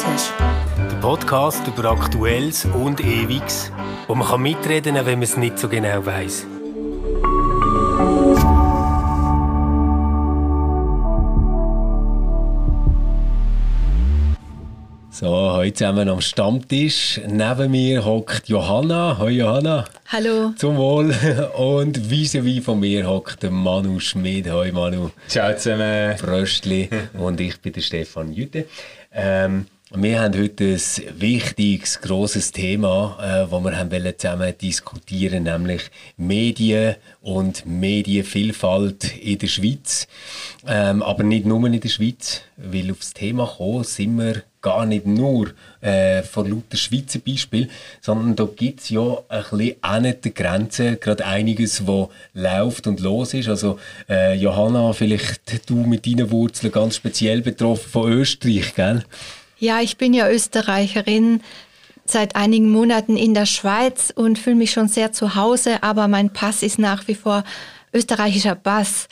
Stammtisch. Der Podcast über Aktuelles und Ewiges, wo man kann mitreden kann, wenn man es nicht so genau weiß. So, heute zusammen am Stammtisch. Neben mir hockt Johanna. Hallo Johanna. Hallo. Zum Wohl. Und vis-à-vis von mir hockt Manu Schmid. Hallo Manu. Ciao zusammen. Fröstli. Und ich bin der Stefan Jütte. Ähm, wir haben heute ein wichtiges, grosses Thema, äh, das wir haben zusammen diskutieren nämlich Medien und Medienvielfalt in der Schweiz. Ähm, aber nicht nur in der Schweiz, weil aufs Thema kommen sind wir gar nicht nur äh, von lauter Schweizer Beispiel, sondern da gibt es ja ein bisschen an der Grenze gerade einiges, was läuft und los ist. Also äh, Johanna, vielleicht du mit deinen Wurzeln ganz speziell betroffen von Österreich, gell? Ja, ich bin ja Österreicherin, seit einigen Monaten in der Schweiz und fühle mich schon sehr zu Hause, aber mein Pass ist nach wie vor österreichischer Pass.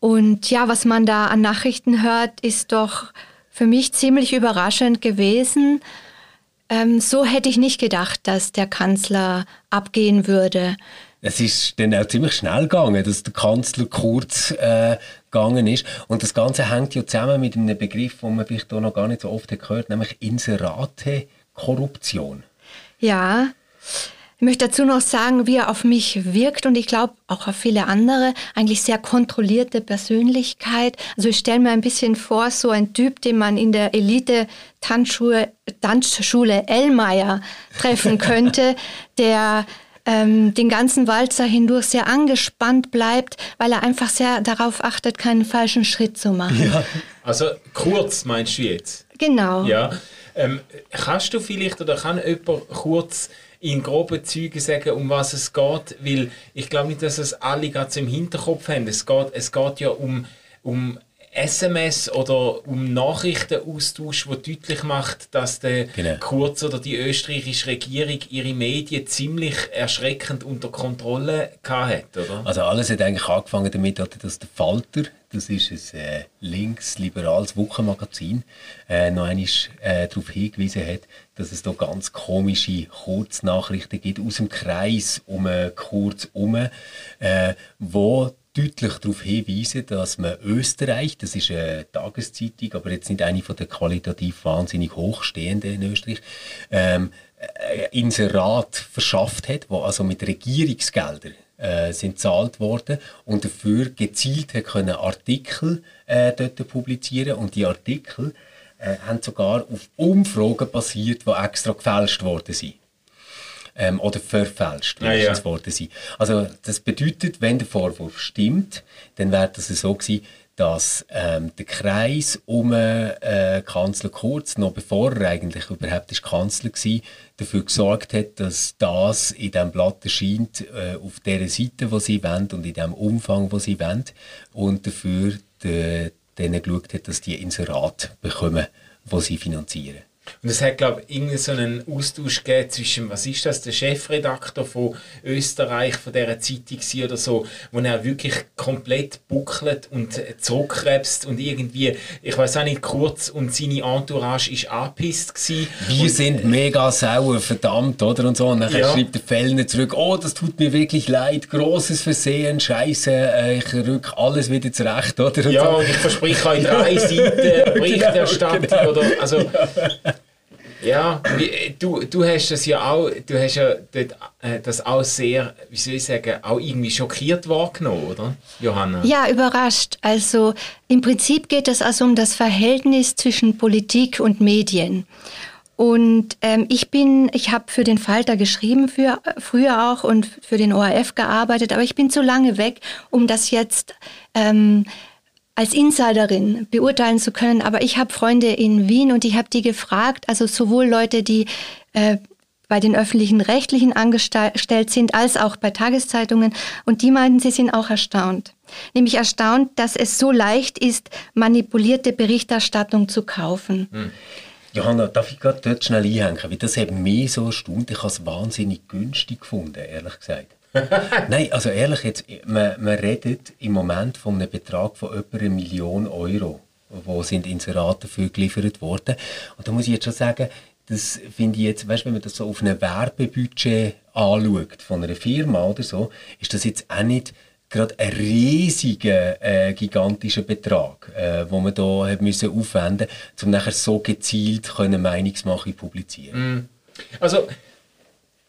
Und ja, was man da an Nachrichten hört, ist doch für mich ziemlich überraschend gewesen. Ähm, so hätte ich nicht gedacht, dass der Kanzler abgehen würde. Es ist dann auch ziemlich schnell gegangen, dass der Kanzler kurz äh, gegangen ist. Und das Ganze hängt ja zusammen mit einem Begriff, den man vielleicht auch noch gar nicht so oft gehört, nämlich Inserate-Korruption. Ja, ich möchte dazu noch sagen, wie er auf mich wirkt und ich glaube auch auf viele andere. Eigentlich sehr kontrollierte Persönlichkeit. Also ich stelle mir ein bisschen vor, so ein Typ, den man in der Elite-Tanzschule Tanzschule Ellmeier treffen könnte, der ähm, den ganzen Walzer hindurch sehr angespannt bleibt, weil er einfach sehr darauf achtet, keinen falschen Schritt zu machen. Ja. Also kurz meinst du jetzt? Genau. Ja. Ähm, kannst du vielleicht oder kann jemand kurz in groben Zügen sagen, um was es geht, weil ich glaube nicht, dass es alle ganz im Hinterkopf haben. Es geht, es geht ja um, um SMS oder um Nachrichtenaustausch, wo deutlich macht, dass der genau. Kurz oder die österreichische Regierung ihre Medien ziemlich erschreckend unter Kontrolle hat, oder? Also alles hat eigentlich angefangen damit, dass der Falter, das ist ein äh, links-liberales Wochenmagazin, äh, noch einmal äh, darauf hingewiesen hat, dass es da ganz komische Kurznachrichten gibt aus dem Kreis um äh, Kurz herum, äh, wo deutlich darauf hinweisen, dass man Österreich, das ist eine Tageszeitung, aber jetzt nicht eine von der qualitativ wahnsinnig hochstehenden in Österreich, ähm, Inserat verschafft hat, wo also mit Regierungsgeldern äh, sind zahlt worden und dafür gezielt können Artikel äh, dort publizieren und die Artikel äh, haben sogar auf Umfragen basiert, die extra gefälscht worden sind ähm, oder verfälscht ja, ja. worden sein. Also das bedeutet, wenn der Vorwurf stimmt, dann wäre das so gewesen, dass ähm, der Kreis um äh, Kanzler Kurz, noch bevor er eigentlich überhaupt ist Kanzler war, dafür gesorgt hat, dass das in diesem Blatt erscheint, äh, auf der Seite, wo sie wollen und in dem Umfang, wo sie wollen und dafür de, denen geschaut hat, dass die Inserat bekommen, wo sie finanzieren. Und es hat, glaube ich, irgendeinen so einen Austausch gegeben zwischen, was ist das, der Chefredakteur von Österreich, von dieser Zeitung oder so, wo er wirklich komplett buckelt und zurückkrebst und irgendwie, ich weiß auch nicht, kurz und seine Entourage ist angepisst gewesen. Wir und, sind mega sauer, verdammt, oder? Und so. Und dann ja. schreibt der Fellner zurück, oh, das tut mir wirklich leid, großes Versehen, scheiße, äh, ich rück alles wieder zurecht, oder? Und ja, so. und ich verspreche euch drei Seiten Berichterstattung, genau, oder? Also, ja, du, du hast das ja auch, du hast ja äh, das auch sehr, wie soll ich sagen, auch irgendwie schockiert wahrgenommen, oder, Johanna? Ja, überrascht. Also im Prinzip geht es also um das Verhältnis zwischen Politik und Medien. Und ähm, ich bin, ich habe für den Falter geschrieben, für, früher auch und für den ORF gearbeitet, aber ich bin zu lange weg, um das jetzt ähm, als Insiderin beurteilen zu können, aber ich habe Freunde in Wien und ich habe die gefragt, also sowohl Leute, die äh, bei den öffentlichen Rechtlichen angestellt sind, als auch bei Tageszeitungen. Und die meinten, sie sind auch erstaunt. Nämlich erstaunt, dass es so leicht ist, manipulierte Berichterstattung zu kaufen. Hm. Johanna, darf ich gerade dort schnell einhängen? Weil das hat mich so erstaunt. Ich habe es wahnsinnig günstig gefunden, ehrlich gesagt. Nein, also ehrlich jetzt, man, man redet im Moment von einem Betrag von etwa einer Million Euro wo sind Inserate dafür geliefert worden. Und da muss ich jetzt schon sagen, das finde ich jetzt, weißt, wenn man das so auf einem Werbebudget anschaut von einer Firma oder so, ist das jetzt auch nicht gerade ein riesiger, äh, gigantischer Betrag, äh, wo man da hat müssen aufwenden, um nachher so gezielt können Meinungsmache publizieren. Mm. Also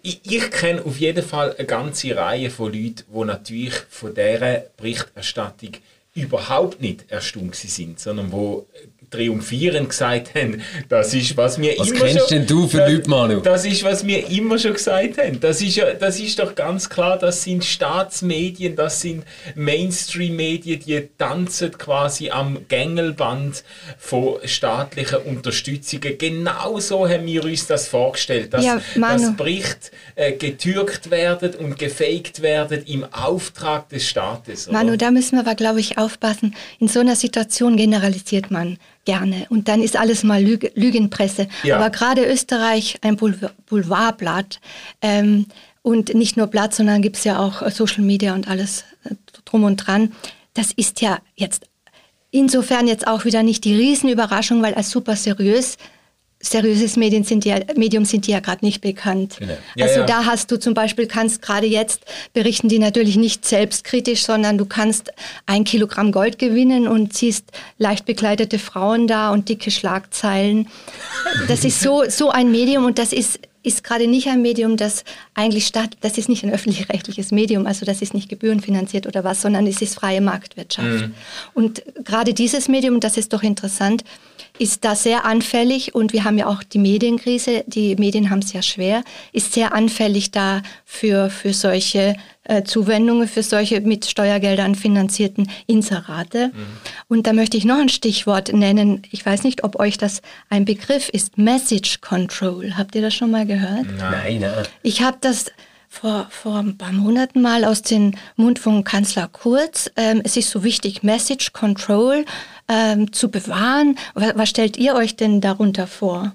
ich, ich kenne auf jeden Fall eine ganze Reihe von Leuten, die natürlich von dieser Berichterstattung überhaupt nicht erstaunt sind, sondern wo triumphierend gesagt haben, das ist, was wir was immer kennst schon... denn du für das, Leute, Manu? Das ist, was wir immer schon gesagt haben. Das ist, ja, das ist doch ganz klar, das sind Staatsmedien, das sind Mainstream-Medien, die tanzen quasi am Gängelband von staatlichen Unterstützungen. Genauso haben wir uns das vorgestellt, dass, Ja, dass. Berichte äh, getürkt werden und gefaked werden im Auftrag des Staates. oder? Manu, da müssen wir aber, glaube ich, aufpassen. In so einer Situation generalisiert man gerne. Und dann ist alles mal Lüge, Lügenpresse. Ja. Aber gerade Österreich, ein Boulevard- Boulevardblatt, ähm, und nicht nur Blatt, sondern gibt es ja auch äh, Social Media und alles äh, drum und dran. Das ist ja jetzt insofern jetzt auch wieder nicht die Riesenüberraschung, weil als super seriös seriöses Medien sind ja, Medium sind die ja gerade nicht bekannt. Genau. Ja, also ja. da hast du zum Beispiel, kannst gerade jetzt berichten die natürlich nicht selbstkritisch, sondern du kannst ein Kilogramm Gold gewinnen und siehst leicht bekleidete Frauen da und dicke Schlagzeilen. Das ist so, so ein Medium und das ist, ist gerade nicht ein Medium, das eigentlich statt, das ist nicht ein öffentlich-rechtliches Medium, also das ist nicht gebührenfinanziert oder was, sondern es ist freie Marktwirtschaft. Und gerade dieses Medium, das ist doch interessant, ist da sehr anfällig und wir haben ja auch die Medienkrise, die Medien haben es ja schwer, ist sehr anfällig da für, für solche äh, Zuwendungen, für solche mit Steuergeldern finanzierten Inserate. Und da möchte ich noch ein Stichwort nennen. Ich weiß nicht, ob euch das ein Begriff ist. Message Control. Habt ihr das schon mal gehört? Nein, nein. Ich habe das vor, vor ein paar Monaten mal aus dem Mund von Kanzler Kurz. Ähm, es ist so wichtig, Message Control ähm, zu bewahren. Was, was stellt ihr euch denn darunter vor?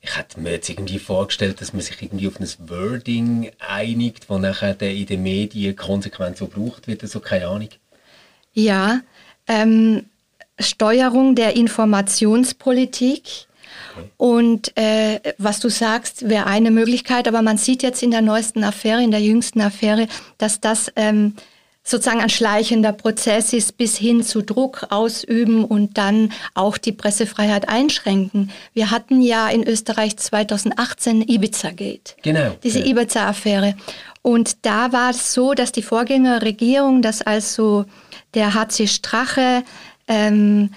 Ich hätte mir jetzt irgendwie vorgestellt, dass man sich irgendwie auf ein Wording einigt, das nachher in den Medien konsequent so gebraucht wird, also keine Ahnung. Ja, ähm, Steuerung der Informationspolitik. Und äh, was du sagst, wäre eine Möglichkeit, aber man sieht jetzt in der neuesten Affäre, in der jüngsten Affäre, dass das ähm, sozusagen ein schleichender Prozess ist, bis hin zu Druck ausüben und dann auch die Pressefreiheit einschränken. Wir hatten ja in Österreich 2018 Ibiza-Gate. Genau. Diese genau. Ibiza-Affäre. Und da war es so, dass die Vorgängerregierung, dass also der HC Strache, ähm,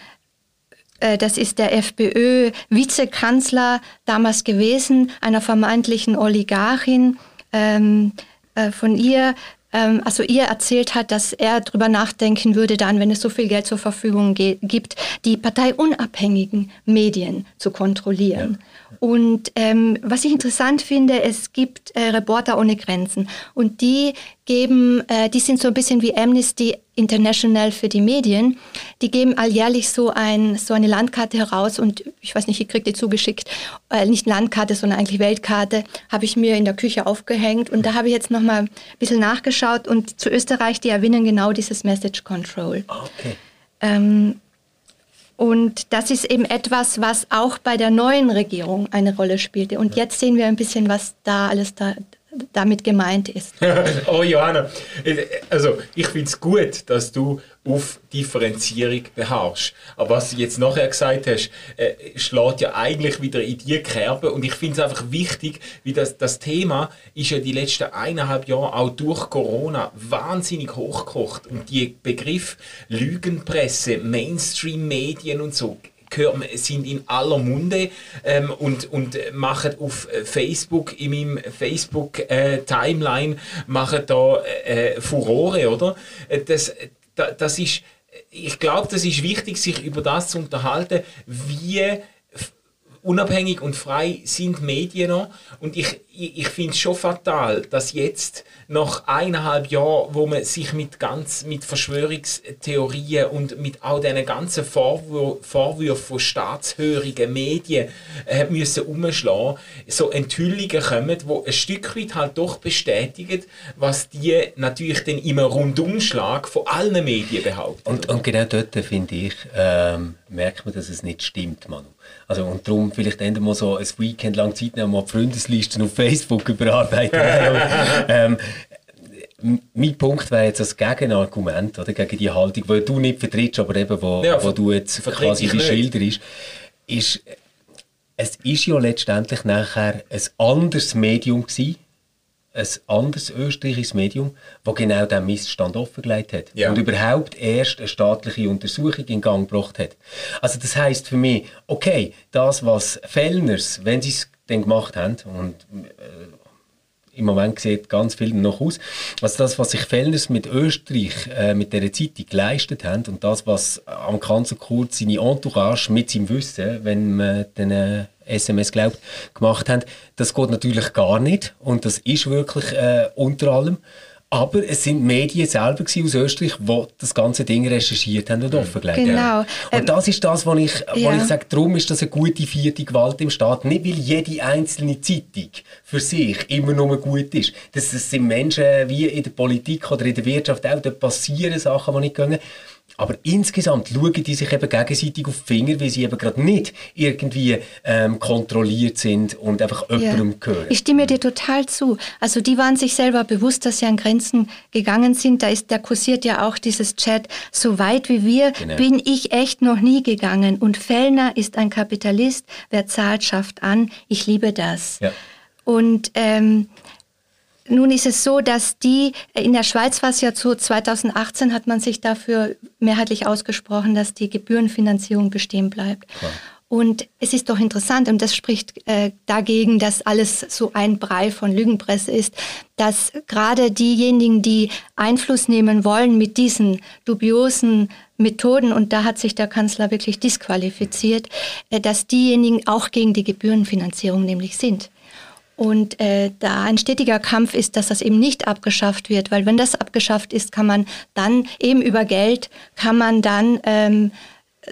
äh, das ist der FPÖ-Vizekanzler damals gewesen, einer vermeintlichen Oligarchin, ähm, äh, von ihr, ähm, also ihr erzählt hat, dass er darüber nachdenken würde, dann, wenn es so viel Geld zur Verfügung gibt, die parteiunabhängigen Medien zu kontrollieren. Und ähm, was ich interessant finde, es gibt äh, Reporter ohne Grenzen und die geben, äh, die sind so ein bisschen wie Amnesty International für die Medien. Die geben alljährlich so, ein, so eine Landkarte heraus und ich weiß nicht, ich kriege die zugeschickt, äh, nicht Landkarte, sondern eigentlich Weltkarte, habe ich mir in der Küche aufgehängt und da habe ich jetzt nochmal ein bisschen nachgeschaut und zu Österreich, die erwähnen genau dieses Message Control. Okay. Ähm, und das ist eben etwas, was auch bei der neuen Regierung eine Rolle spielte. Und jetzt sehen wir ein bisschen, was da alles da, damit gemeint ist. oh Johanna, also ich finde es gut, dass du auf Differenzierung beharrst. Aber was du jetzt nachher gesagt hast, äh, schlägt ja eigentlich wieder in die Kerbe. Und ich finde es einfach wichtig, wie das, das Thema ist ja die letzten eineinhalb Jahre auch durch Corona wahnsinnig hochgekocht. Und die Begriff Lügenpresse, Mainstream-Medien und so gehören, sind in aller Munde ähm, und, und machen auf äh, Facebook, in meinem Facebook-Timeline, machen da äh, Furore, oder? Äh, Das, da, das ist, ich glaube, das ist wichtig, sich über das zu unterhalten, wie unabhängig und frei sind Medien noch. Und ich, ich, ich finde es schon fatal, dass jetzt nach eineinhalb Jahren, wo man sich mit ganz mit Verschwörungstheorien und mit all diesen ganzen Vorwür Vorwürfen von staatshörigen Medien äh, müssen umschlagen, so Enthüllungen kommen, wo ein Stück weit halt doch bestätigen, was die natürlich dann immer Rundumschlag von allen Medien behaupten. Und, und genau dort finde ich, ähm, merkt man, dass es nicht stimmt, Manu. Also, und darum vielleicht endlich mal so ein Weekend lang Zeit nehmen, mal die Freundeslisten auf Facebook überarbeiten. ähm, mein Punkt wäre jetzt das Gegenargument oder, gegen die Haltung, die du nicht vertrittst, aber eben, wo, ja, wo du jetzt quasi schilderst, ist, es ist ja letztendlich nachher ein anderes Medium gewesen, ein anderes österreichisches Medium, das genau diesen Missstand offengelegt hat ja. und überhaupt erst eine staatliche Untersuchung in Gang gebracht hat. Also das heißt für mich, okay, das, was Fellners, wenn sie es dann gemacht haben, und äh, im Moment sieht ganz viel noch aus. Also das, was sich Fellners mit Österreich, äh, mit dieser Zeitung geleistet haben und das, was am Kanzler Kurz seine Entourage mit seinem Wissen, wenn man den äh, SMS glaubt, gemacht haben, das geht natürlich gar nicht und das ist wirklich äh, unter allem. Aber es sind Medien selber aus Österreich, die das ganze Ding recherchiert haben und mhm. offengelegt genau. haben. Und ähm, das ist das, was ich, ja. ich sage, darum ist das eine gute vierte Gewalt im Staat. Nicht, weil jede einzelne Zeitung für sich immer nur gut ist. Das, das sind Menschen wie in der Politik oder in der Wirtschaft auch, da passieren Sachen, die nicht gehen. Aber insgesamt schauen die sich eben gegenseitig auf die Finger, weil sie eben gerade nicht irgendwie ähm, kontrolliert sind und einfach jemandem ja. gehören. Ich stimme dir total zu. Also die waren sich selber bewusst, dass sie an Grenzen gegangen sind. Da, ist, da kursiert ja auch dieses Chat, so weit wie wir genau. bin ich echt noch nie gegangen. Und Fellner ist ein Kapitalist, wer zahlt, schafft an. Ich liebe das. Ja. Und ähm, nun ist es so, dass die, in der Schweiz war es ja so, 2018 hat man sich dafür mehrheitlich ausgesprochen, dass die Gebührenfinanzierung bestehen bleibt. Klar. Und es ist doch interessant, und das spricht äh, dagegen, dass alles so ein Brei von Lügenpresse ist, dass gerade diejenigen, die Einfluss nehmen wollen mit diesen dubiosen Methoden, und da hat sich der Kanzler wirklich disqualifiziert, äh, dass diejenigen auch gegen die Gebührenfinanzierung nämlich sind. Und äh, da ein stetiger Kampf ist, dass das eben nicht abgeschafft wird, weil wenn das abgeschafft ist, kann man dann eben über Geld, kann man dann ähm,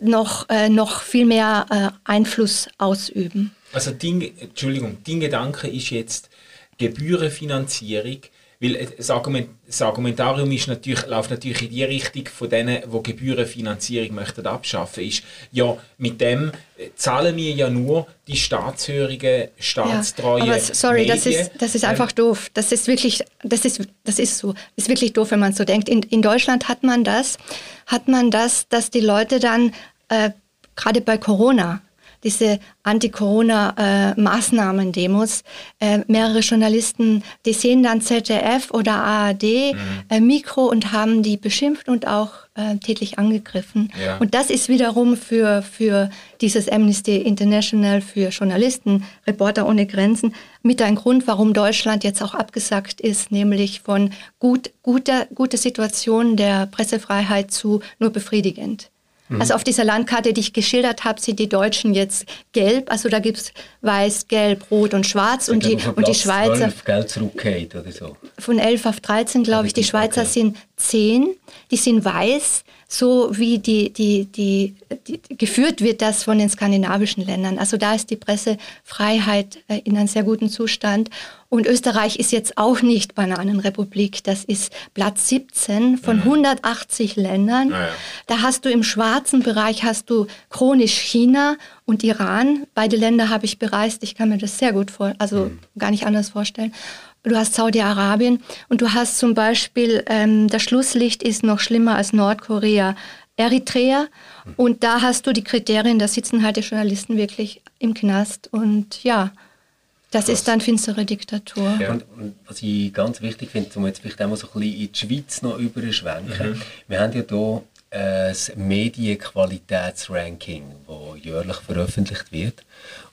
noch, äh, noch viel mehr äh, Einfluss ausüben. Also, dein, Entschuldigung, dein Gedanke ist jetzt Gebührenfinanzierung weil das, Argument, das Argumentarium ist natürlich, läuft natürlich in die Richtung von denen, die Gebührenfinanzierung möchten abschaffen ist, ja, mit dem äh, zahlen wir ja nur die staatshörigen, staatstreuen ja, sorry, Medien. das ist, das ist ähm, einfach doof. Das ist wirklich, das ist, das ist so, ist wirklich doof, wenn man so denkt. In, in Deutschland hat man das, hat man das, dass die Leute dann, äh, gerade bei Corona, diese Anti-Corona-Maßnahmen-Demos. Äh, mehrere Journalisten, die sehen dann ZDF oder ARD mhm. äh, Mikro und haben die beschimpft und auch äh, tätlich angegriffen. Ja. Und das ist wiederum für, für dieses Amnesty International, für Journalisten, Reporter ohne Grenzen, mit ein Grund, warum Deutschland jetzt auch abgesagt ist, nämlich von gut, guter, guter Situation der Pressefreiheit zu nur befriedigend. Mhm. Also auf dieser Landkarte, die ich geschildert habe, sind die Deutschen jetzt gelb. Also da gibt es weiß, gelb, rot und schwarz. Und die, und die Schweizer. 12 Geld zurückgeht oder so. Von 11 auf 13, glaube ich. Die Schweizer okay. sind 10. Die sind weiß so wie die, die, die, die, geführt wird das von den skandinavischen Ländern. Also da ist die Pressefreiheit äh, in einem sehr guten Zustand. Und Österreich ist jetzt auch nicht Bananenrepublik. Das ist Platz 17 von 180 mhm. Ländern. Ah, ja. Da hast du im schwarzen Bereich hast du chronisch China und Iran. Beide Länder habe ich bereist. Ich kann mir das sehr gut vor, also mhm. gar nicht anders vorstellen du hast Saudi-Arabien und du hast zum Beispiel, ähm, das Schlusslicht ist noch schlimmer als Nordkorea, Eritrea. Und da hast du die Kriterien, da sitzen halt die Journalisten wirklich im Knast. Und ja, das ist dann finstere Diktatur. Ja, und, und, was ich ganz wichtig finde, um jetzt vielleicht auch mal so ein bisschen in die Schweiz noch überschwenken. Mhm. Wir haben ja hier das Medienqualitätsranking, das jährlich veröffentlicht wird.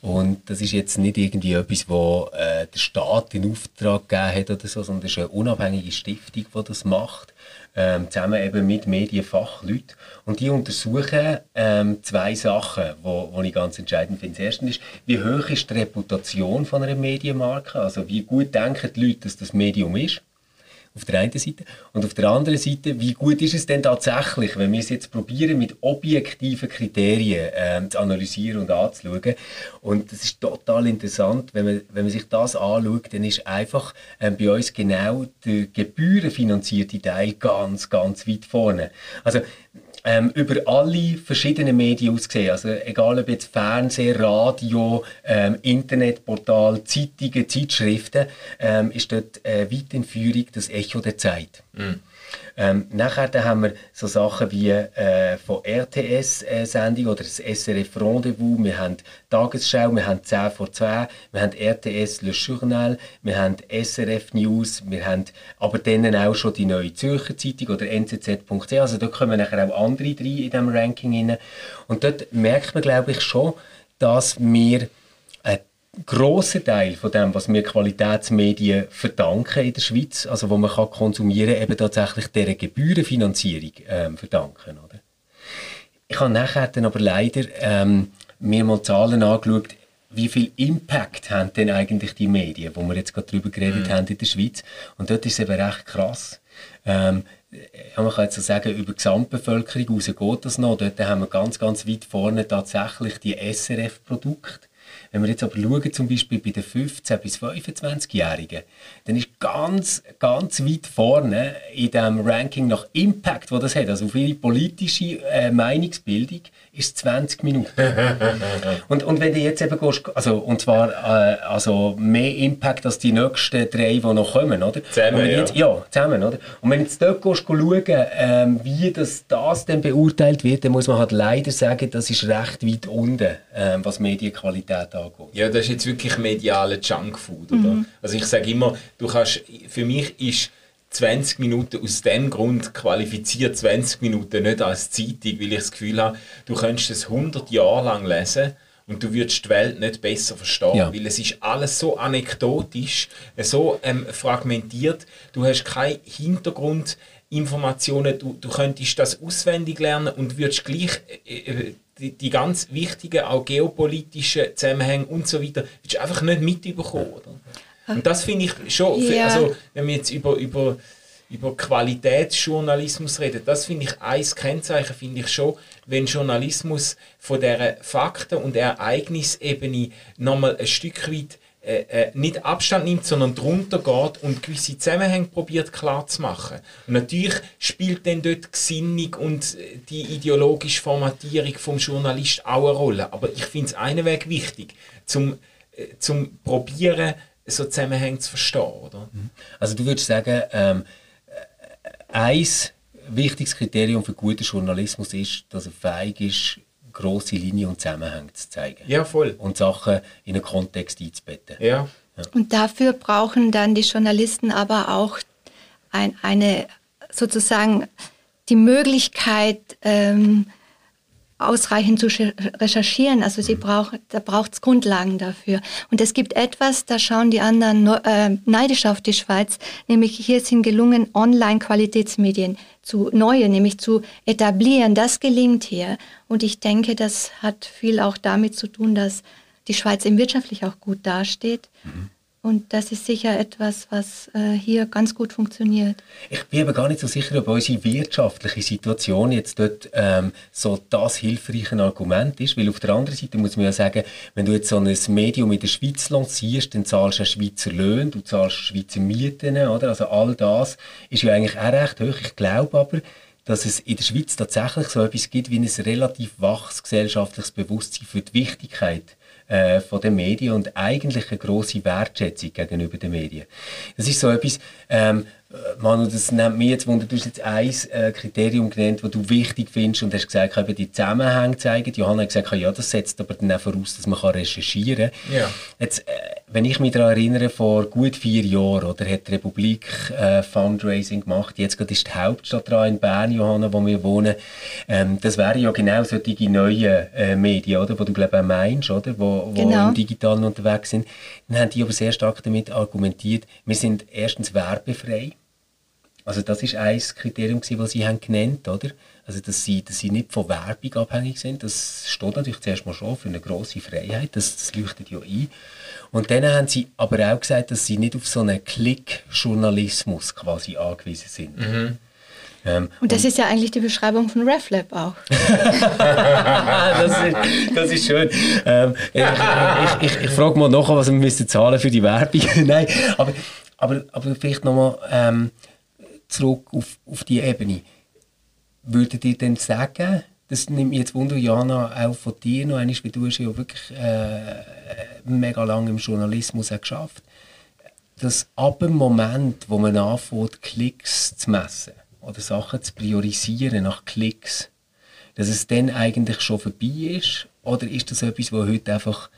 Und das ist jetzt nicht irgendwie etwas, wo äh, der Staat in Auftrag gegeben hat oder so, sondern es ist eine unabhängige Stiftung, die das macht, ähm, zusammen eben mit Medienfachleuten. Und die untersuchen ähm, zwei Sachen, die wo, wo ich ganz entscheidend finde. Das erste ist, wie hoch ist die Reputation von einer Medienmarke? Also wie gut denken die Leute, dass das Medium ist? Auf der einen Seite. Und auf der anderen Seite, wie gut ist es denn tatsächlich, wenn wir es jetzt probieren, mit objektiven Kriterien äh, zu analysieren und anzuschauen. Und das ist total interessant, wenn man, wenn man sich das anschaut, dann ist einfach äh, bei uns genau der gebührenfinanzierte Teil ganz, ganz weit vorne. Also ähm, über alle verschiedenen Medien ausgesehen. Also egal ob jetzt Fernsehen, Radio, ähm, Internetportal, Zeitungen, Zeitschriften, ähm, ist dort äh, weit in Führung das Echo der Zeit. Mhm. Ähm, nachher dann haben wir so Sachen wie äh, von RTS-Sendung äh, oder das SRF Rendezvous, wir haben Tagesschau, wir haben 10 vor 2, wir haben RTS Le Journal, wir haben SRF News, wir haben aber dann auch schon die Neue Zürcher Zeitung oder nzz.ch, also da kommen nachher auch andere rein in diesem Ranking rein. Und dort merkt man, glaube ich, schon, dass wir großer Teil von dem, was wir Qualitätsmedien verdanken in der Schweiz, also wo man kann konsumieren, eben tatsächlich der Gebührenfinanzierung ähm, verdanken, oder? Ich habe nachher dann aber leider ähm, mir mal Zahlen angeschaut, wie viel Impact haben denn eigentlich die Medien, wo wir jetzt gerade darüber geredet mhm. haben in der Schweiz. Und dort ist es eben recht krass. Ähm, man kann jetzt so sagen, über die Gesamtbevölkerung raus geht das noch. Dort haben wir ganz, ganz weit vorne tatsächlich die SRF-Produkte. Wenn wir jetzt aber schauen, zum Beispiel bei den 15- bis 25-Jährigen, dann ist ganz, ganz weit vorne in dem Ranking nach Impact, wo das hat, also auf ihre politische äh, Meinungsbildung, ist 20 Minuten. und, und wenn du jetzt eben gehst, also, und zwar äh, also mehr Impact als die nächsten drei, die noch kommen, oder? Zusammen, jetzt, ja. ja. zusammen, oder? Und wenn du jetzt dort gehst, schauen, ähm, wie das, das dann beurteilt wird, dann muss man halt leider sagen, das ist recht weit unten, ähm, was Medienqualität angeht. Ja, das ist jetzt wirklich mediale Junkfood, oder? Mhm. Also ich sage immer, du kannst, für mich ist 20 Minuten aus dem Grund qualifiziert 20 Minuten nicht als Zeitung, weil ich das Gefühl habe, du könntest es 100 Jahre lang lesen und du würdest die Welt nicht besser verstehen, ja. weil es ist alles so anekdotisch, so ähm, fragmentiert, du hast keine Hintergrundinformationen, du, du könntest das auswendig lernen und würdest gleich äh, äh die, die ganz wichtigen, auch geopolitischen Zusammenhänge und so weiter, würdest einfach nicht mitbekommen. Oder? Und das finde ich schon, ja. also wenn wir jetzt über, über, über Qualitätsjournalismus reden, das finde ich ein Kennzeichen, finde ich schon, wenn Journalismus von der Fakten- und Ereignisebene nochmal ein Stück weit äh, äh, nicht Abstand nimmt, sondern drunter geht und gewisse Zusammenhänge probiert klar zu machen. Und natürlich spielt dann dort die Gesinnung und äh, die ideologische Formatierung vom Journalist auch eine Rolle. Aber ich finde es einen Weg wichtig, zum, äh, zum probieren, so Zusammenhänge zu verstehen, oder? Also du würdest sagen, ähm, ein wichtiges Kriterium für guten Journalismus ist, dass er fähig ist, große Linien und Zusammenhänge zu zeigen. Ja, voll. Und Sachen in einen Kontext einzubetten. Ja. ja. Und dafür brauchen dann die Journalisten aber auch ein, eine sozusagen die Möglichkeit, ähm, ausreichend zu recherchieren. Also sie braucht, da braucht es Grundlagen dafür. Und es gibt etwas, da schauen die anderen äh, neidisch auf die Schweiz, nämlich hier sind gelungen, Online-Qualitätsmedien zu neue, nämlich zu etablieren. Das gelingt hier. Und ich denke, das hat viel auch damit zu tun, dass die Schweiz eben wirtschaftlich auch gut dasteht. Mhm. Und das ist sicher etwas, was äh, hier ganz gut funktioniert. Ich bin aber gar nicht so sicher, ob unsere wirtschaftliche Situation jetzt dort ähm, so das hilfreiche Argument ist, weil auf der anderen Seite muss man ja sagen, wenn du jetzt so ein Medium in der Schweiz lancierst, dann zahlst du Schweizer Löhne, du zahlst Schweizer Mieten, oder? Also all das ist ja eigentlich auch recht hoch. Ich glaube aber, dass es in der Schweiz tatsächlich so etwas gibt wie ein relativ waches gesellschaftliches Bewusstsein für die Wichtigkeit äh, von den Medien und eigentlich eine große Wertschätzung gegenüber den Medien. Das ist so etwas, ähm, Manu, das nimmt mich jetzt wunder, du hast jetzt ein äh, Kriterium genannt, das du wichtig findest und hast gesagt, eben die Zusammenhänge zeigen. Johanna hat gesagt, ja, das setzt aber dann auch voraus, dass man recherchieren kann. Ja. Jetzt, äh, wenn ich mich daran erinnere, vor gut vier Jahren, oder, hat die Republik äh, Fundraising gemacht. Jetzt gerade ist die Hauptstadt dran in Bern, Johanna, wo wir wohnen. Ähm, das wären ja genau solche neuen äh, Medien, oder, wo du glaube auch meinst, oder, wo, wo genau. im Digitalen unterwegs sind. Dann haben die aber sehr stark damit argumentiert, wir sind erstens werbefrei. Also das ist ein Kriterium, das sie haben genannt oder? Also, dass sie, dass sie nicht von Werbung abhängig sind. Das steht natürlich zuerst mal schon für eine grosse Freiheit. Das, das leuchtet ja ein. Und dann haben sie aber auch gesagt, dass sie nicht auf so einen Klick-Journalismus quasi angewiesen sind. Mhm. Ähm, und das und ist ja eigentlich die Beschreibung von RefLab auch. das, ist, das, ist, schön. Ähm, ich, ich, ich, ich frage mal nachher, was wir müssen zahlen für die Werbung. Nein, aber, aber, aber vielleicht nochmal ähm, zurück auf, auf die Ebene. Würdet ihr denn sagen, das nimmt mich jetzt Wunder, Jana, auch von dir noch einmal, weil du hast ja wirklich äh, mega lange im Journalismus geschafft, dass ab dem Moment, wo man anfängt, Klicks zu messen, oder Sachen zu priorisieren nach Klicks, dass es dann eigentlich schon vorbei ist? Oder ist das etwas, was heute einfach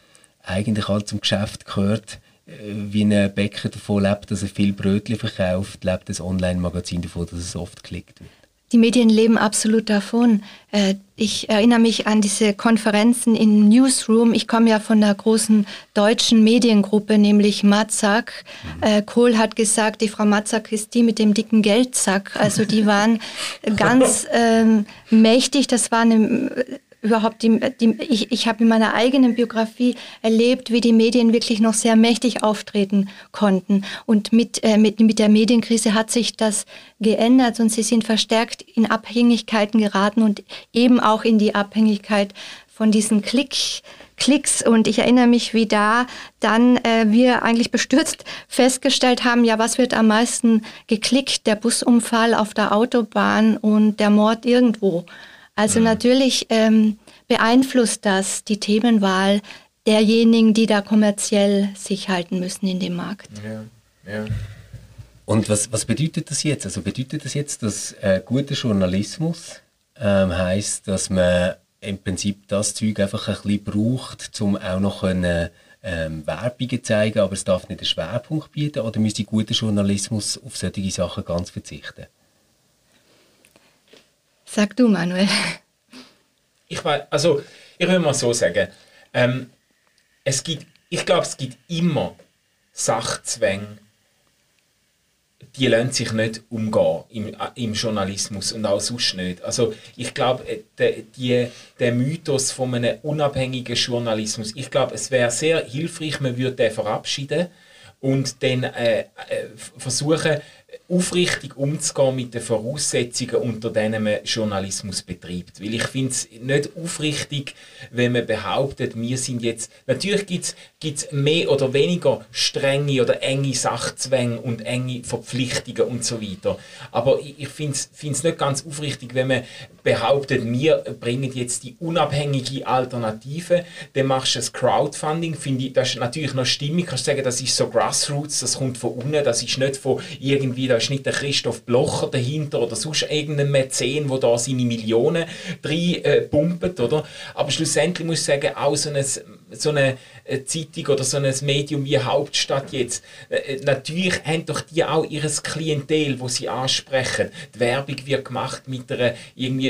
eigentlich halt zum Geschäft gehört, wie ein Bäcker davon lebt, dass er viel Brötchen verkauft, lebt das Online-Magazin davon, dass es oft geklickt wird? Die Medien leben absolut davon. Äh, ich erinnere mich an diese Konferenzen im Newsroom. Ich komme ja von einer großen deutschen Mediengruppe, nämlich Matzak. Mhm. Äh, Kohl hat gesagt, die Frau Matzak ist die mit dem dicken Geldsack. Also die waren ganz ähm, mächtig. Das war eine überhaupt die, die ich, ich habe in meiner eigenen Biografie erlebt, wie die Medien wirklich noch sehr mächtig auftreten konnten. Und mit, äh, mit, mit der Medienkrise hat sich das geändert und sie sind verstärkt in Abhängigkeiten geraten und eben auch in die Abhängigkeit von diesen Klick, Klicks. Und ich erinnere mich, wie da dann äh, wir eigentlich bestürzt festgestellt haben, ja, was wird am meisten geklickt? Der Busunfall auf der Autobahn und der Mord irgendwo. Also mhm. natürlich ähm, beeinflusst das die Themenwahl derjenigen, die da kommerziell sich halten müssen in dem Markt. Ja, ja. Und was, was bedeutet das jetzt? Also bedeutet das jetzt, dass äh, guter Journalismus ähm, heißt, dass man im Prinzip das Zeug einfach ein bisschen braucht, um auch noch können, ähm, Werbungen zeigen, aber es darf nicht einen Schwerpunkt bieten? Oder müsste guter Journalismus auf solche Sachen ganz verzichten? Sag du, Manuel. Ich weiß, also ich will mal so sagen, ähm, es gibt, ich glaube, es gibt immer Sachzwänge, die lassen sich nicht umgehen im, im Journalismus und auch sonst nicht. Also ich glaube, äh, der, die, der Mythos von einem unabhängigen Journalismus, ich glaube, es wäre sehr hilfreich, man würde den verabschieden und dann äh, äh, versuchen, aufrichtig umzugehen mit den Voraussetzungen, unter denen man Journalismus betreibt. Weil ich finde es nicht aufrichtig, wenn man behauptet, wir sind jetzt... Natürlich gibt es mehr oder weniger strenge oder enge Sachzwänge und enge Verpflichtungen und so weiter. Aber ich, finde es nicht ganz aufrichtig, wenn man behauptet, wir bringen jetzt die unabhängige Alternative, dann machst du das Crowdfunding, finde ich, das ist natürlich noch stimmig, kannst sagen, das ist so Grassroots, das kommt von unten, das ist nicht von irgendwie, da ist nicht der Christoph Blocher dahinter oder sonst irgendein Mäzen, der da seine Millionen rein äh, oder? Aber schlussendlich muss ich sagen, auch so ein so eine äh, Zeitung oder so ein Medium wie Hauptstadt jetzt, äh, äh, natürlich haben doch die auch ihr Klientel, wo sie ansprechen. Die Werbung wird gemacht mit einer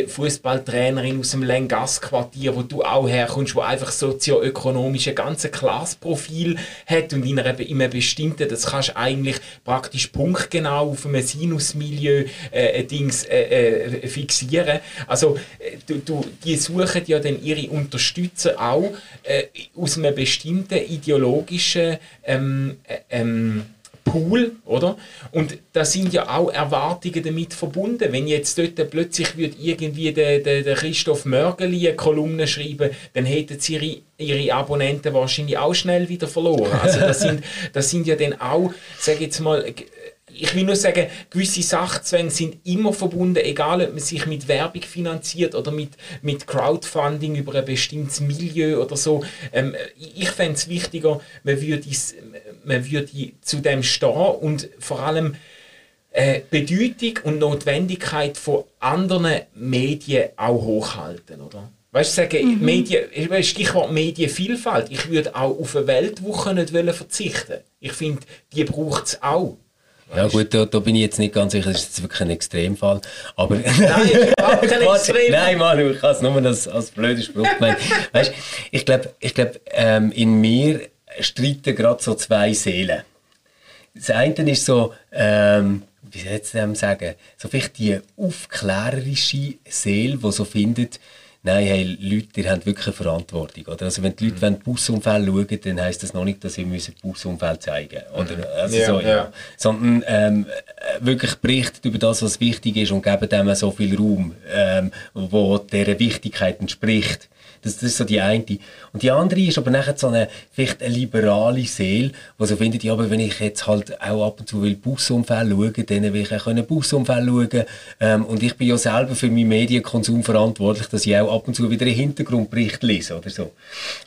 Fußballtrainerin aus dem Lengas-Quartier, wo du auch herkommst, wo einfach sozioökonomisch ein ganzes Klassprofil hat und in, einer, in einem bestimmten, das kannst du eigentlich praktisch punktgenau auf einem Sinusmilieu äh, Dings äh, äh, fixieren. Also du, du, die suchen ja dann ihre Unterstützer auch aus einem bestimmten ideologischen ähm, äh, ähm, Pool, oder? Und da sind ja auch Erwartungen damit verbunden. Wenn jetzt dort plötzlich wird irgendwie der, der, der Christoph Mörgeli eine Kolumne schreiben, dann hätten sie ihre, ihre Abonnenten wahrscheinlich auch schnell wieder verloren. Also das sind, das sind ja dann auch, sage jetzt mal, ich will nur sagen, gewisse Sachzwänge sind immer verbunden, egal ob man sich mit Werbung finanziert oder mit, mit Crowdfunding über ein bestimmtes Milieu oder so. Ähm, ich fände es wichtiger, man würde, man würde zu dem stehen und vor allem äh, Bedeutung und Notwendigkeit von anderen Medien auch hochhalten, oder? Weißt du, sagen, mhm. Medien, Stichwort Medienvielfalt. Ich würde auch auf eine Weltwoche nicht verzichten. Ich finde, die braucht es auch. Ja gut, da, da, bin ich jetzt nicht ganz sicher, das ist jetzt wirklich ein Extremfall. Aber nein, kein Extremfall. nein, Manu, ich habe es nur als, als blöden Spruch weißt, ich glaube, ich glaub, ähm, in mir streiten gerade so zwei Seelen. Das eine ist so, ähm, wie soll ich dem sagen, so vielleicht die aufklärerische Seele, die so findet, nein, hey, Leute, ihr habt wirklich eine Verantwortung. Oder? Also wenn die Leute mhm. Busunfälle schauen, dann heisst das noch nicht, dass sie müssen Busunfälle zeigen müssen. Oder? Also ja, so, ja. ja. Sondern ähm, wirklich berichtet über das, was wichtig ist und geben dem so viel Raum, ähm, wo dieser Wichtigkeit entspricht. Das, das ist so die eine. Und die andere ist aber nachher so eine, vielleicht eine liberale Seele, die so findet, ja, aber wenn ich jetzt halt auch ab und zu will Busunfälle schauen, dann will ich auch einen Busunfall schauen. Ähm, und ich bin ja selber für meinen Medienkonsum verantwortlich, dass ich auch ab und zu wieder einen Hintergrundbericht lese oder so.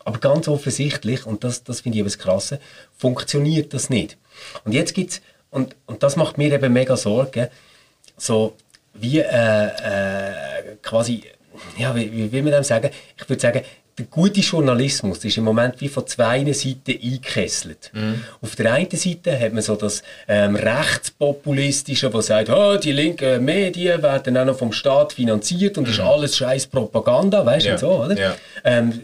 Aber ganz offensichtlich, und das, das finde ich eben Krasse, funktioniert das nicht. Und jetzt gibt's, und, und das macht mir eben mega Sorgen, so wie äh, äh, quasi ja, wie, wie will man das sagen? Ich würde sagen, der gute Journalismus ist im Moment wie von zwei Seiten eingekesselt. Mhm. Auf der einen Seite hat man so das ähm, Rechtspopulistische, das sagt, oh, die linken Medien werden auch noch vom Staat finanziert und mhm. ist alles scheiß Propaganda, weißt du, ja. so, oder? Ja. Ähm,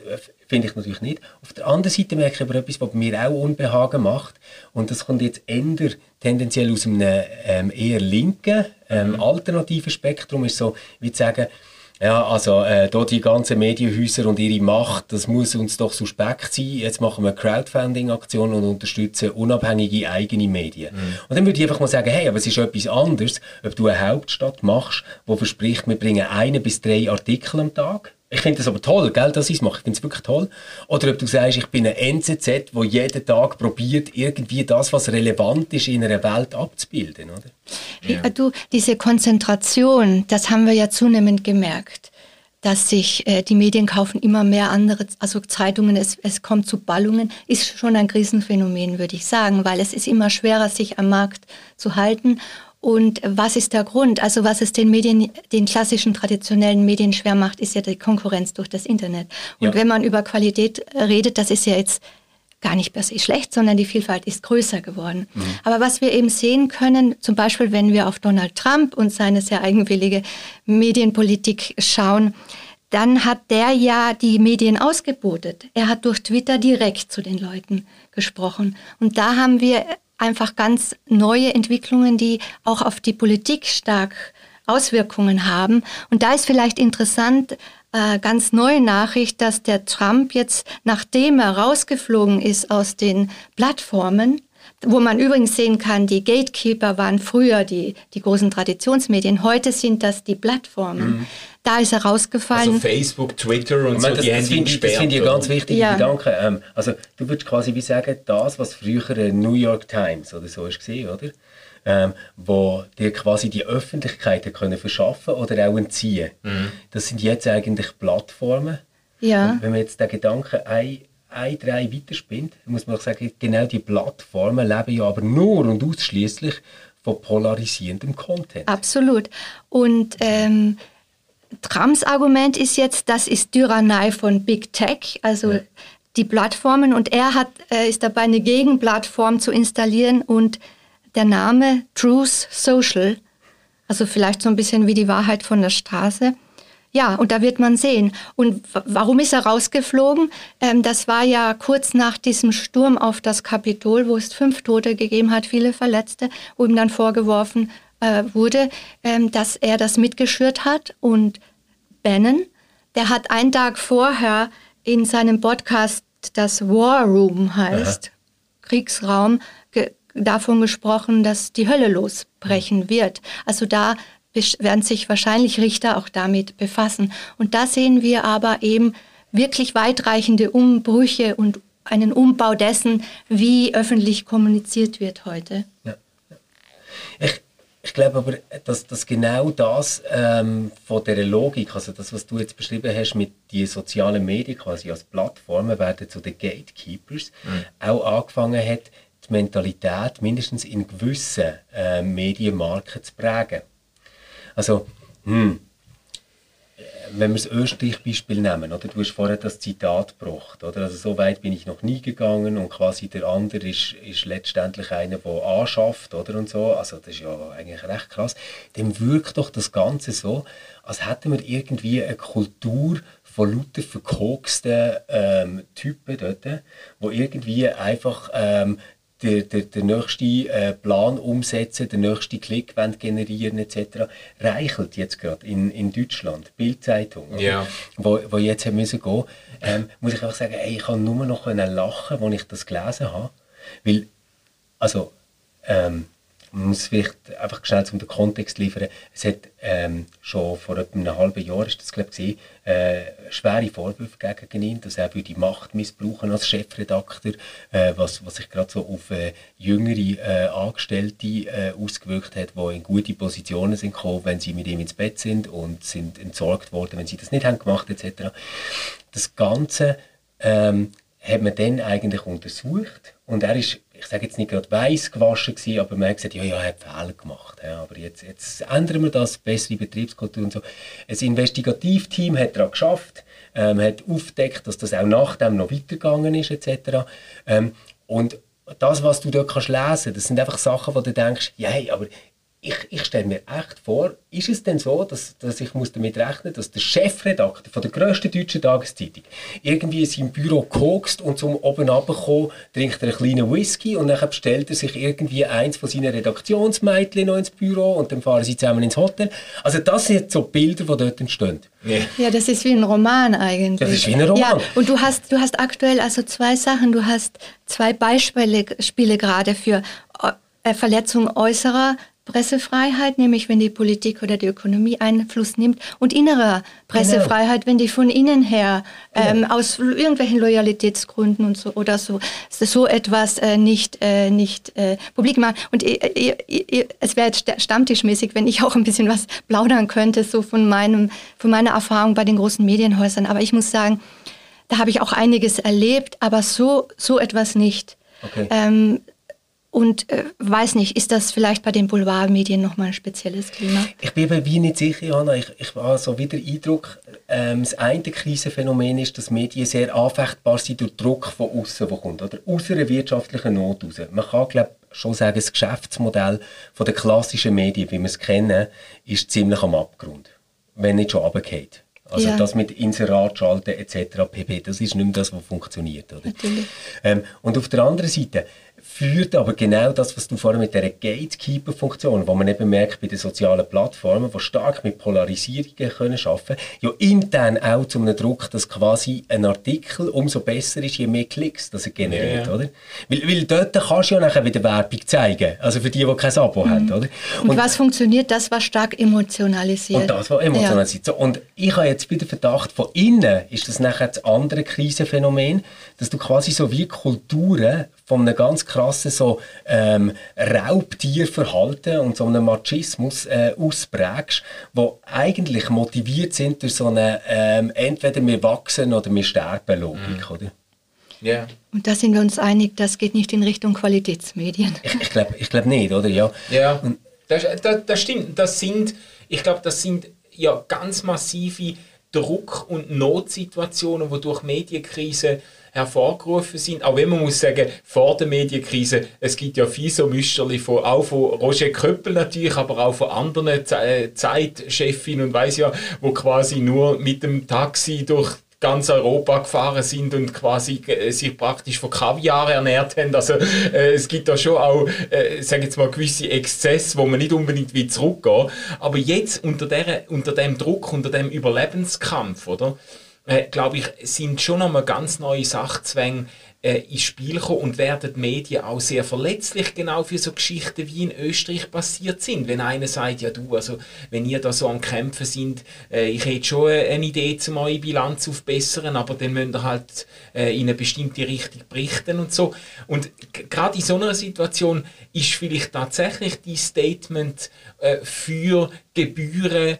Finde ich natürlich nicht. Auf der anderen Seite merke ich aber etwas, was mir auch Unbehagen macht. Und das kommt jetzt eher tendenziell aus einem ähm, eher linken, ähm, mhm. alternativen Spektrum. Ist so, wie zu sagen, ja, also äh, da die ganzen Medienhäuser und ihre Macht, das muss uns doch suspekt sein. Jetzt machen wir eine Crowdfunding-Aktion und unterstützen unabhängige eigene Medien. Mhm. Und dann würde ich einfach mal sagen, hey, aber es ist etwas anderes, ob du eine Hauptstadt machst, wo verspricht, wir bringen eine bis drei Artikel am Tag ich finde das aber toll, gell, dass ich es mache. Ich finde es wirklich toll. Oder ob du sagst, ich bin ein NZZ, wo jeden Tag probiert, irgendwie das, was relevant ist, in einer Welt abzubilden, oder? Ja. Du, diese Konzentration, das haben wir ja zunehmend gemerkt dass sich äh, die Medien kaufen immer mehr andere, also Zeitungen, es, es kommt zu Ballungen, ist schon ein Krisenphänomen, würde ich sagen, weil es ist immer schwerer, sich am Markt zu halten. Und was ist der Grund? Also was es den Medien, den klassischen traditionellen Medien schwer macht, ist ja die Konkurrenz durch das Internet. Und ja. wenn man über Qualität redet, das ist ja jetzt gar nicht per se schlecht, sondern die Vielfalt ist größer geworden. Mhm. Aber was wir eben sehen können, zum Beispiel wenn wir auf Donald Trump und seine sehr eigenwillige Medienpolitik schauen, dann hat der ja die Medien ausgebotet. Er hat durch Twitter direkt zu den Leuten gesprochen. Und da haben wir einfach ganz neue Entwicklungen, die auch auf die Politik stark Auswirkungen haben. Und da ist vielleicht interessant, äh, ganz neue Nachricht, dass der Trump jetzt, nachdem er rausgeflogen ist aus den Plattformen, wo man übrigens sehen kann, die Gatekeeper waren früher die, die großen Traditionsmedien, heute sind das die Plattformen. Mhm. Da ist er rausgefallen. Also Facebook, Twitter und so, das, die das finde ich, das find ich ganz wichtiger ja. Gedanke. Ähm, also du würdest quasi wie sagen, das, was früher New York Times oder so ist gesehen, oder? Ähm, wo dir quasi die Öffentlichkeit können verschaffen oder auch entziehen. Mhm. Das sind jetzt eigentlich Plattformen. Ja. Und wenn man jetzt den Gedanken ein ein, drei weiterspinnt, muss man auch sagen, genau die Plattformen leben ja aber nur und ausschließlich von polarisierendem Content. Absolut. Und ähm, Trumps Argument ist jetzt, das ist Tyrannei von Big Tech, also ja. die Plattformen. Und er hat, äh, ist dabei, eine Gegenplattform zu installieren und der Name Truth Social, also vielleicht so ein bisschen wie die Wahrheit von der Straße. Ja, und da wird man sehen. Und warum ist er rausgeflogen? Ähm, das war ja kurz nach diesem Sturm auf das Kapitol, wo es fünf Tote gegeben hat, viele Verletzte, wo ihm dann vorgeworfen äh, wurde, ähm, dass er das mitgeschürt hat. Und Bannon, der hat einen Tag vorher in seinem Podcast, das War Room heißt, Aha. Kriegsraum, ge davon gesprochen, dass die Hölle losbrechen wird. Also da werden sich wahrscheinlich Richter auch damit befassen. Und da sehen wir aber eben wirklich weitreichende Umbrüche und einen Umbau dessen, wie öffentlich kommuniziert wird heute. Ja. Ich, ich glaube aber, dass, dass genau das ähm, von der Logik, also das, was du jetzt beschrieben hast mit den sozialen Medien quasi als Plattformen werden zu den Gatekeepers, mhm. auch angefangen hat, die Mentalität mindestens in gewissen äh, Medienmarken zu prägen. Also, hm, wenn wir das Österreich-Beispiel nehmen, oder? du hast vorher das Zitat gebracht, oder? also so weit bin ich noch nie gegangen und quasi der andere ist, ist letztendlich einer, der anschafft oder? und so, also das ist ja eigentlich recht krass, dann wirkt doch das Ganze so, als hätten wir irgendwie eine Kultur von lauter verkoksten ähm, Typen dort, wo irgendwie einfach ähm, den, den, den nächsten äh, Plan umsetzen, den nächsten Klick generieren etc. Reichelt jetzt gerade in, in Deutschland, Bildzeitung, ja. wo, wo jetzt haben müssen gehen, ähm, muss ich einfach sagen, ey, ich kann nur noch lachen, als ich das gelesen habe, weil also ähm, muss vielleicht einfach schnell zum Kontext liefern. Es hat ähm, schon vor etwa einem halben Jahr, ist das glaube ich, äh, schwere Vorwürfe gegen ihn, dass er die Macht missbrauchen als Chefredakteur, äh, was, was sich gerade so auf äh, jüngere äh, Angestellte äh, ausgewirkt hat, die in gute Positionen sind gekommen, wenn sie mit ihm ins Bett sind und sind entsorgt worden, wenn sie das nicht haben gemacht etc. Das Ganze ähm, hat man dann eigentlich untersucht und er ist ich sage jetzt nicht gerade weiss gewaschen gewesen, aber man hat gesagt, ja, ja, er hat Fehler gemacht. Ja, aber jetzt, jetzt ändern wir das, bessere Betriebskultur und so. Ein Investigativteam hat daran geschafft, ähm, hat aufgedeckt, dass das auch nachdem noch weitergegangen ist, etc. Ähm, und das, was du dort kannst lesen, das sind einfach Sachen, wo du denkst, ja, hey, aber ich, ich stelle mir echt vor, ist es denn so, dass, dass ich muss damit rechnen dass der Chefredakteur von der grössten deutschen Tageszeitung irgendwie in seinem Büro kokst und zum oben runterkommen, trinkt er einen kleinen Whisky und dann bestellt er sich irgendwie eins von seinen Redaktionsmädchen noch ins Büro und dann fahren sie zusammen ins Hotel. Also das sind so Bilder, die dort entstehen. Yeah. Ja, das ist wie ein Roman eigentlich. Das ist wie ein Roman. Ja, und du hast, du hast aktuell also zwei Sachen. Du hast zwei Beispiele Spiele gerade für äh, Verletzung äußerer Pressefreiheit, nämlich wenn die Politik oder die Ökonomie Einfluss nimmt, und innerer Pressefreiheit, genau. wenn die von innen her ähm, genau. aus irgendwelchen Loyalitätsgründen und so oder so so etwas äh, nicht äh, nicht äh, publik machen. Und es wäre jetzt stammtischmäßig, wenn ich auch ein bisschen was plaudern könnte, so von meinem von meiner Erfahrung bei den großen Medienhäusern. Aber ich muss sagen, da habe ich auch einiges erlebt, aber so so etwas nicht. Okay. Ähm, und äh, weiß nicht, ist das vielleicht bei den Boulevardmedien nochmal ein spezielles Klima? Ich bin mir wie nicht sicher, Johanna. Ich, ich habe so wieder Eindruck, ähm, das eine Krisenphänomen ist, dass Medien sehr anfechtbar sind durch Druck von außen, der kommt, oder aus einer wirtschaftlichen Not raus. Man kann, glaube schon sagen, das Geschäftsmodell von der klassischen Medien, wie wir es kennen, ist ziemlich am Abgrund, wenn nicht schon runtergeht. Also ja. das mit Inserat schalten etc. pp. Das ist nicht mehr das, was funktioniert. Oder? Ähm, und auf der anderen Seite, führt aber genau das, was du vorhin mit der Gatekeeper-Funktion, wo man eben merkt bei den sozialen Plattformen, die stark mit Polarisierungen können schaffen, ja intern auch zu einem Druck, dass quasi ein Artikel umso besser ist, je mehr Klicks das er generiert, ja. oder? Weil, weil dort kannst du ja nachher wieder Werbung zeigen, also für die, die kein Abo mhm. haben, oder? Und, und, was funktioniert? Das war stark emotionalisiert. Und das war emotionalisiert. Ja. So, und ich habe jetzt wieder Verdacht, von innen ist das nachher das andere Krisenphänomen, dass du quasi so wie Kulturen von einem ganz krassen so, ähm, Raubtierverhalten und so einem Machismus äh, ausprägst, wo eigentlich motiviert sind durch so eine ähm, entweder wir wachsen oder wir sterben Logik, mhm. oder? Ja. Und da sind wir uns einig, das geht nicht in Richtung Qualitätsmedien. Ich, ich glaube ich glaub nicht, oder? Ja, ja das, das, das stimmt. Das sind, ich glaube, das sind ja ganz massive Druck- und Notsituationen, die durch Medienkrise hervorgerufen sind. Auch wenn man muss sagen, vor der Medienkrise, es gibt ja viel so Müsterli von, auch von Roger Köppel natürlich, aber auch von anderen Zeitchefinnen und weiß ja, wo quasi nur mit dem Taxi durch ganz Europa gefahren sind und quasi äh, sich praktisch von Kaviar ernährt haben. Also äh, es gibt da schon auch, äh, sage jetzt mal, gewisse Exzesse, wo man nicht unbedingt wie zurückgehen. Aber jetzt unter, der, unter dem Druck, unter dem Überlebenskampf, oder? Äh, glaube ich, sind schon einmal ganz neue Sachzwänge äh, ins Spiel gekommen und werden die Medien auch sehr verletzlich genau für so Geschichten wie in Österreich passiert sind. Wenn einer sagt, ja du, also wenn ihr da so am Kämpfen sind, äh, ich hätte schon eine Idee, um eure Bilanz aufbessern, aber dann müsst ihr halt äh, in eine bestimmte Richtung berichten und so. Und gerade in so einer Situation ist vielleicht tatsächlich die Statement äh, für Gebühren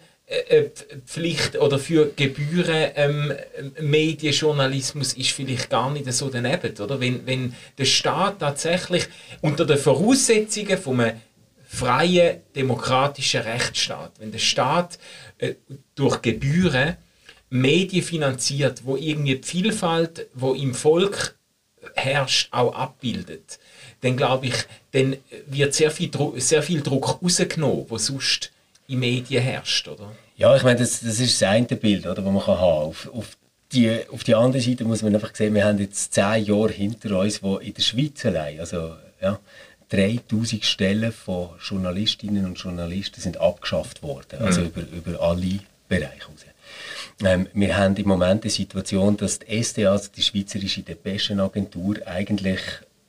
Pflicht oder für Gebühren ähm, Medienjournalismus ist vielleicht gar nicht so daneben, oder? Wenn, wenn der Staat tatsächlich unter den Voraussetzungen von einem freien demokratischen Rechtsstaat, wenn der Staat äh, durch Gebühren Medien finanziert, wo irgendwie die Vielfalt, wo im Volk herrscht, auch abbildet, dann glaube ich, dann wird sehr viel, sehr viel Druck rausgenommen, wo sonst in Medien herrscht, oder? Ja, ich meine, das, das ist das eine Bild, oder, das man kann haben auf, auf die, auf die andere Seite muss man einfach sehen, wir haben jetzt zehn Jahre hinter uns, wo in der Schweiz allein, also Ja. 3000 Stellen von Journalistinnen und Journalisten sind abgeschafft worden, also mhm. über, über alle Bereiche raus. Ähm, wir haben im Moment die Situation, dass die SDA, also die Schweizerische Depeschenagentur, eigentlich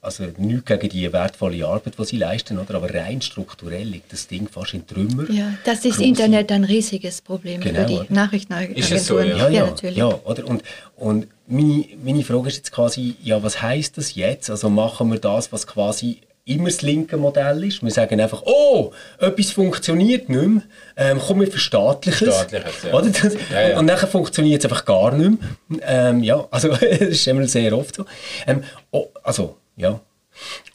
also nichts gegen die wertvolle Arbeit, die sie leisten, oder? aber rein strukturell liegt das Ding fast in Trümmer. Ja, das ist Grosse. Internet ein riesiges Problem genau, für die? Nachrichtenagenturen. Ist es so, ja? Ja, ja, ja, natürlich. ja oder? Und, und meine, meine Frage ist jetzt quasi, ja, was heißt das jetzt? Also machen wir das, was quasi immer das linke Modell ist. Wir sagen einfach, oh, etwas funktioniert nicht mehr, ähm, komm, wir verstaatlichen es. Ja. Oder? Das, ja, ja. Und dann funktioniert es einfach gar nicht mehr. Ähm, ja, also das ist immer sehr oft so. Ähm, oh, also, ja.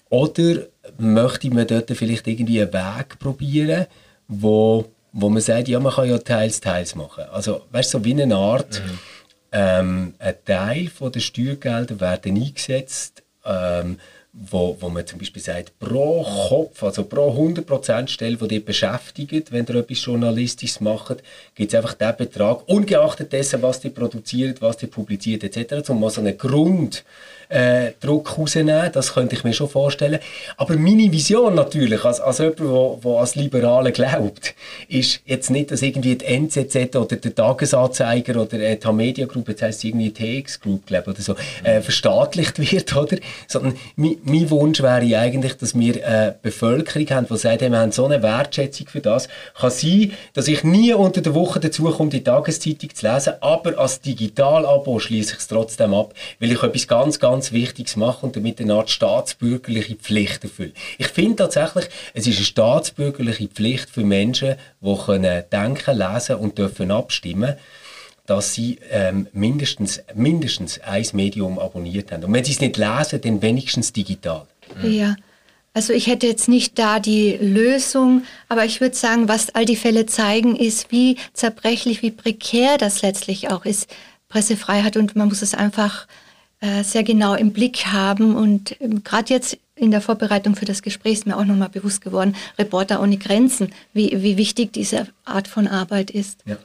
Oder möchte man dort vielleicht irgendwie einen Weg probieren, wo, wo man sagt, ja, man kann ja teils, teils machen. Also, weißt du, so wie eine Art, mhm. ähm, ein Teil von der Steuergelder werden eingesetzt, ähm, wo, wo man zum Beispiel sagt, pro Kopf, also pro 100% Stelle, die dich beschäftigt, wenn ihr etwas Journalistisches macht, gibt es einfach den Betrag, ungeachtet dessen, was die produziert, was die publiziert etc., um mal so einen Grund äh, Druck rausnehmen. Das könnte ich mir schon vorstellen. Aber meine Vision natürlich, als, als jemand, der als Liberale glaubt, ist jetzt nicht, dass irgendwie die NZZ oder der Tagesanzeiger oder die Media Group, jetzt heisst es irgendwie TX Group, glaube oder so, äh, verstaatlicht wird, oder? Sondern mein, Wunsch wäre eigentlich, dass wir eine Bevölkerung haben, die sagt, wir haben so eine Wertschätzung für das. Kann sein, dass ich nie unter der Woche dazu komme, die Tageszeitung zu lesen, aber als Digital-Abo schließe ich es trotzdem ab, weil ich etwas ganz, ganz Wichtiges machen und damit eine Art staatsbürgerliche Pflicht erfüllen. Ich finde tatsächlich, es ist eine staatsbürgerliche Pflicht für Menschen, die können denken, lesen und dürfen abstimmen dass sie ähm, mindestens, mindestens ein Medium abonniert haben. Und wenn sie es nicht lesen, dann wenigstens digital. Ja. Also ich hätte jetzt nicht da die Lösung, aber ich würde sagen, was all die Fälle zeigen, ist, wie zerbrechlich, wie prekär das letztlich auch ist, Pressefreiheit. Und man muss es einfach äh, sehr genau im Blick haben. Und ähm, gerade jetzt in der Vorbereitung für das Gespräch ist mir auch nochmal bewusst geworden, Reporter ohne Grenzen, wie, wie wichtig diese Art von Arbeit ist. Ja.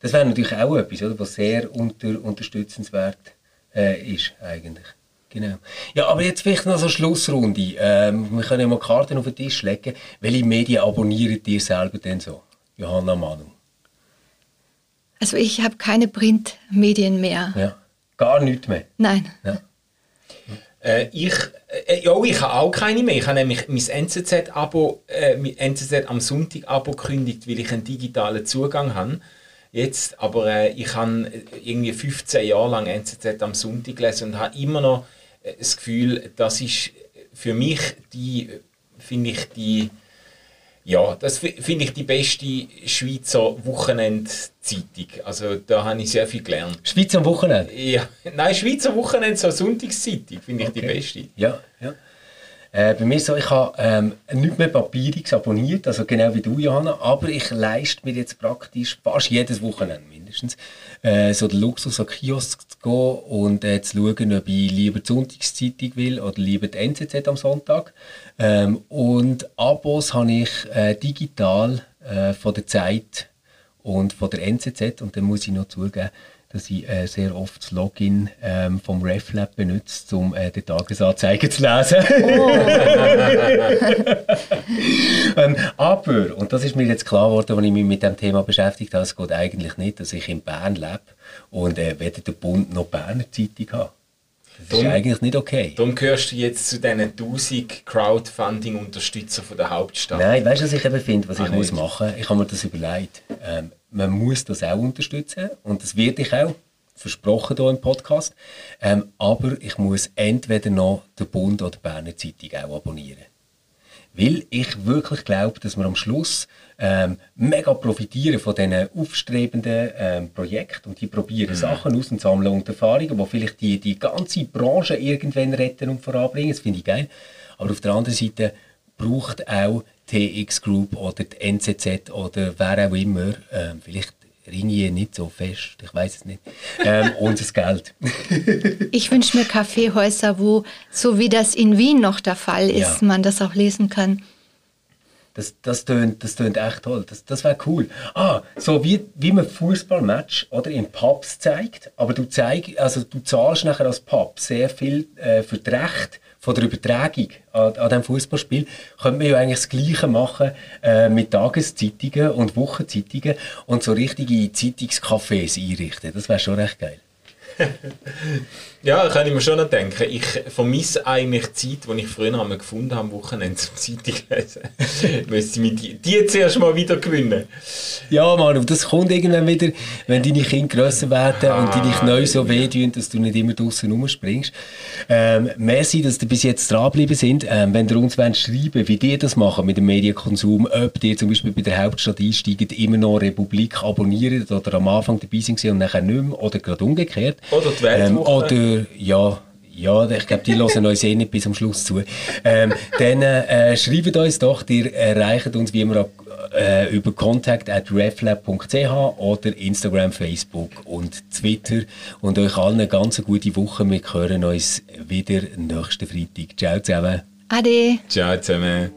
Das wäre natürlich auch etwas, oder, was sehr unter, unterstützenswert äh, ist eigentlich. Genau. Ja, aber jetzt vielleicht noch so eine Schlussrunde. Ähm, wir können ja mal Karten auf den Tisch legen. Welche Medien abonniert ihr selber denn so? Johanna Manu. Also ich habe keine Printmedien mehr. Ja. Gar nichts mehr? Nein. Ja. Äh, ich, äh, ja, ich habe auch keine mehr. Ich habe nämlich mein NZZ-Abo, äh, mein NZZ am Sonntag-Abo gekündigt, weil ich einen digitalen Zugang habe. Jetzt, aber äh, ich habe irgendwie 15 Jahre lang NZZ am Sonntag gelesen und habe immer noch äh, das Gefühl, das ist für mich die, finde ich, die ja, das finde ich die beste Schweizer Wochenendzeitung. Also da habe ich sehr viel gelernt. Schweizer Wochenende? Ja, nein, Schweizer Wochenende, so Sonntagszeitung finde ich okay. die beste. Ja, ja. Äh, bei mir so, ich habe ähm, nicht mehr Papierix abonniert, also genau wie du, Johanna, aber ich leiste mir jetzt praktisch fast jedes Wochenende mindestens äh, so den Luxus an Kiosk zu gehen und äh, zu schauen, ob ich lieber die Sonntagszeitung will oder lieber die NZZ am Sonntag. Ähm, und Abos habe ich äh, digital äh, von der Zeit und von der NZZ und dann muss ich noch zugeben, dass ich äh, sehr oft das Login ähm, vom RefLab benutze, um äh, die Tagesanzeigen zu lesen. Oh. ähm, aber, und das ist mir jetzt klar geworden, als ich mich mit dem Thema beschäftigt habe, es geht eigentlich nicht, dass ich in Bern lebe und äh, weder der Bund noch die Berner Zeitung habe. Das ist eigentlich nicht okay. Darum gehörst du jetzt zu diesen 1000 Crowdfunding-Unterstützern der Hauptstadt. Nein, weißt du, was ich eben finde, was ah, ich nicht. muss machen? Ich habe mir das überlegt. Ähm, man muss das auch unterstützen und das werde ich auch versprochen hier im Podcast. Ähm, aber ich muss entweder noch den Bund oder die Berner Zeitung auch abonnieren. Weil ich wirklich glaube, dass wir am Schluss ähm, mega profitieren von diesen aufstrebenden ähm, Projekten und die probieren mhm. Sachen aus und sammeln und Erfahrungen, die vielleicht die, die ganze Branche irgendwann retten und voranbringen. Das finde ich geil. Aber auf der anderen Seite braucht auch TX Group oder die NZZ oder wer auch immer, ähm, vielleicht Ringier nicht so fest, ich weiß es nicht, ähm, unser Geld. ich wünsche mir Kaffeehäuser, wo, so wie das in Wien noch der Fall ist, ja. man das auch lesen kann. Das, das, tönt, das tönt echt toll. Das, das wäre cool. Ah, so wie, wie man Fußballmatch oder in Pubs zeigt, aber du, zeig, also du zahlst nachher als Pub sehr viel äh, für die Rechte von der Übertragung an, an diesem Fußballspiel, könnte man ja eigentlich das Gleiche machen äh, mit Tageszeitungen und Wochenzeitungen und so richtige Zeitungscafés einrichten. Das wäre schon recht geil. ja, kann ich mir schon noch denken. Ich vermisse eigentlich die Zeit, die ich früher einmal gefunden habe, am Wochenende zum Zeitung lesen. Müsste ich die, die zuerst mal wieder gewinnen. Ja, Manu, das kommt irgendwann wieder, wenn deine Kinder grösser werden ah, und deine Knie so wehtun, dass du nicht immer draußen rumspringst. Ähm, merci, dass ihr bis jetzt dranbleiben sind. Ähm, wenn ihr uns wollt schreiben wie die das machen mit dem Medienkonsum, ob ihr zum Beispiel bei der Hauptstadt einsteigt, immer noch Republik abonniert oder am Anfang dabei sind und nachher nicht mehr oder gerade umgekehrt. Oder die Weltwoche. Ähm, oder, ja, ja, ich glaube, die hören uns eh nicht bis zum Schluss zu. Ähm, dann äh, schreibt uns doch, ihr erreicht uns wie immer äh, über contact at reflab.ch oder Instagram, Facebook und Twitter. Und euch allen eine ganz gute Woche. Wir hören uns wieder nächsten Freitag. Ciao zusammen. Ade. Ciao zusammen.